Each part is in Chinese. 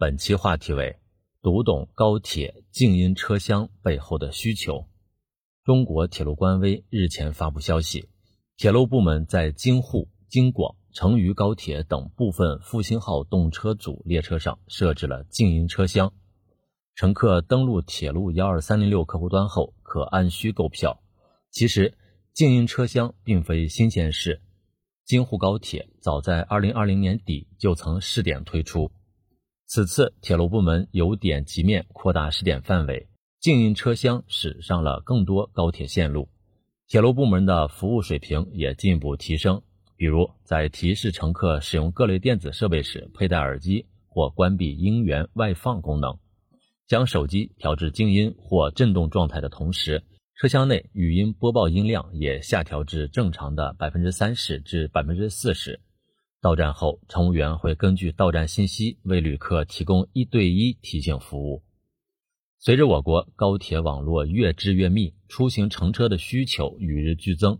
本期话题为读懂高铁静音车厢背后的需求。中国铁路官微日前发布消息，铁路部门在京沪、京广、成渝高铁等部分复兴号动车组列车上设置了静音车厢，乘客登录铁路幺二三零六客户端后可按需购票。其实，静音车厢并非新鲜事，京沪高铁早在二零二零年底就曾试点推出。此次铁路部门由点及面扩大试点范围，静音车厢驶上了更多高铁线路，铁路部门的服务水平也进一步提升。比如，在提示乘客使用各类电子设备时佩戴耳机或关闭音源外放功能，将手机调至静音或震动状态的同时，车厢内语音播报音量也下调至正常的百分之三十至百分之四十。到站后，乘务员会根据到站信息为旅客提供一对一提醒服务。随着我国高铁网络越织越密，出行乘车的需求与日俱增，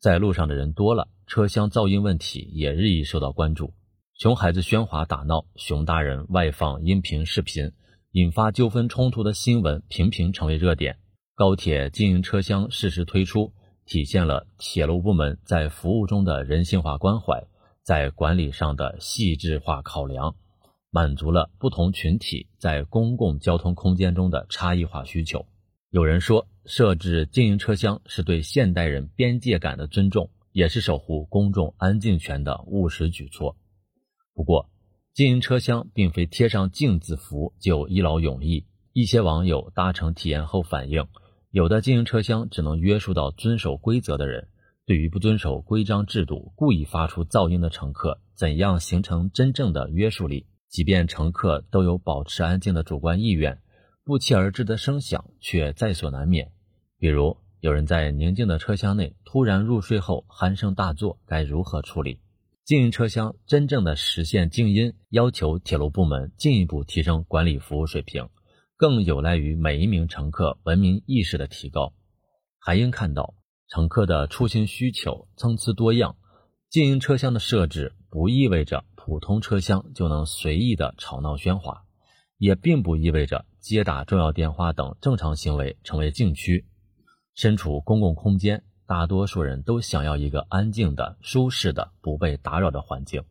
在路上的人多了，车厢噪音问题也日益受到关注。熊孩子喧哗打闹，熊大人外放音频视频，引发纠纷冲突的新闻频频成为热点。高铁经营车厢适时推出，体现了铁路部门在服务中的人性化关怀。在管理上的细致化考量，满足了不同群体在公共交通空间中的差异化需求。有人说，设置经营车厢是对现代人边界感的尊重，也是守护公众安静权的务实举措。不过，经营车厢并非贴上静字符就一劳永逸。一些网友搭乘体验后反映，有的经营车厢只能约束到遵守规则的人。对于不遵守规章制度、故意发出噪音的乘客，怎样形成真正的约束力？即便乘客都有保持安静的主观意愿，不期而至的声响却在所难免。比如，有人在宁静的车厢内突然入睡后鼾声大作，该如何处理？静音车厢真正的实现静音，要求铁路部门进一步提升管理服务水平，更有赖于每一名乘客文明意识的提高。还应看到。乘客的出行需求参差多样，静音车厢的设置不意味着普通车厢就能随意的吵闹喧哗，也并不意味着接打重要电话等正常行为成为禁区。身处公共空间，大多数人都想要一个安静的、舒适的、不被打扰的环境，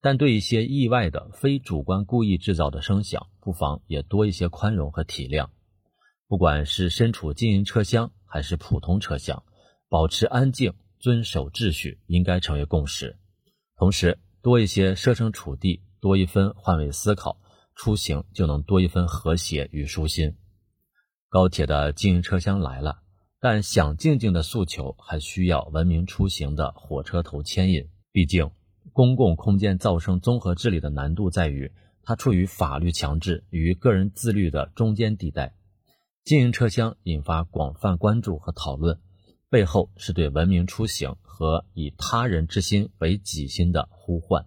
但对一些意外的、非主观故意制造的声响，不妨也多一些宽容和体谅。不管是身处静音车厢还是普通车厢。保持安静，遵守秩序，应该成为共识。同时，多一些设身处地，多一分换位思考，出行就能多一分和谐与舒心。高铁的经营车厢来了，但想静静的诉求还需要文明出行的火车头牵引。毕竟，公共空间噪声综合治理的难度在于，它处于法律强制与个人自律的中间地带。经营车厢引发广泛关注和讨论。背后是对文明出行和以他人之心为己心的呼唤。